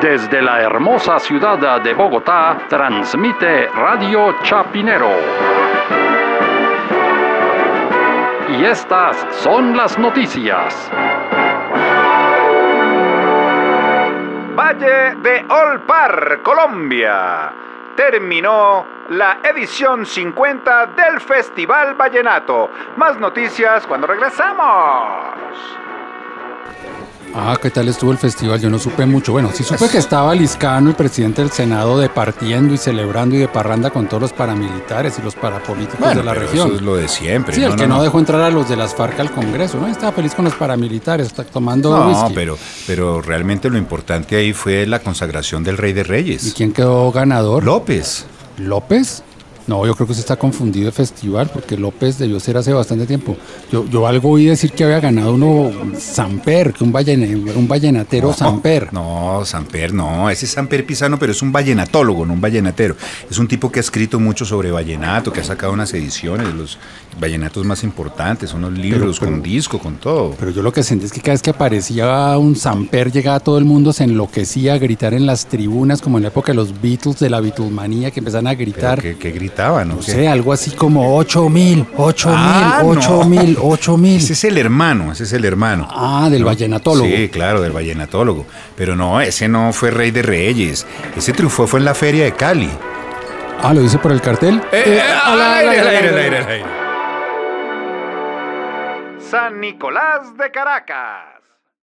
Desde la hermosa ciudad de Bogotá, transmite Radio Chapinero. Y estas son las noticias. Valle de Olpar, Colombia. Terminó la edición 50 del Festival Vallenato. Más noticias cuando regresamos. Ah, ¿qué tal estuvo el festival? Yo no supe mucho. Bueno, sí supe que estaba Liscano, el presidente del Senado, departiendo y celebrando y de parranda con todos los paramilitares y los parapolíticos de la pero región. Eso es lo de siempre. Sí, el que no, dejó entrar a los de las FARC al Congreso, ¿no? Estaba feliz con los paramilitares, está tomando No, whisky. pero, pero realmente lo importante ahí fue la consagración del Rey de ¿Y Reyes. quién quedó ganador? López. ¿López? No, yo creo que usted está confundido de festival, porque López debió ser hace bastante tiempo. Yo, yo algo oí decir que había ganado uno Samper, que un, vallene- un vallenatero Samper. No, Samper, no, ese es Samper Pisano, pero es un vallenatólogo, no un vallenatero. Es un tipo que ha escrito mucho sobre vallenato, que ha sacado unas ediciones de los vallenatos más importantes, unos libros pero- con disco, con todo. Pero yo lo que sentí es que cada vez que aparecía un Samper, llegaba todo el mundo, se enloquecía a gritar en las tribunas, como en la época de los Beatles, de la Beatlemanía, que empezaban a gritar. que gritaban, ¿no? No sé, algo así como 8 mil, 8 Ah, mil, no. 8 mil, 8 mil. Ese es el hermano, ese es el hermano. Ah, del vallenatólogo. Sí, claro, del vallenatólogo. Pero no, ese no fue Rey de Reyes. Ese triunfó fue en la Feria de Cali. Ah, ¿lo dice por el cartel? Eh, al aire, al aire, al aire, al aire. San Nicolás de Caracas.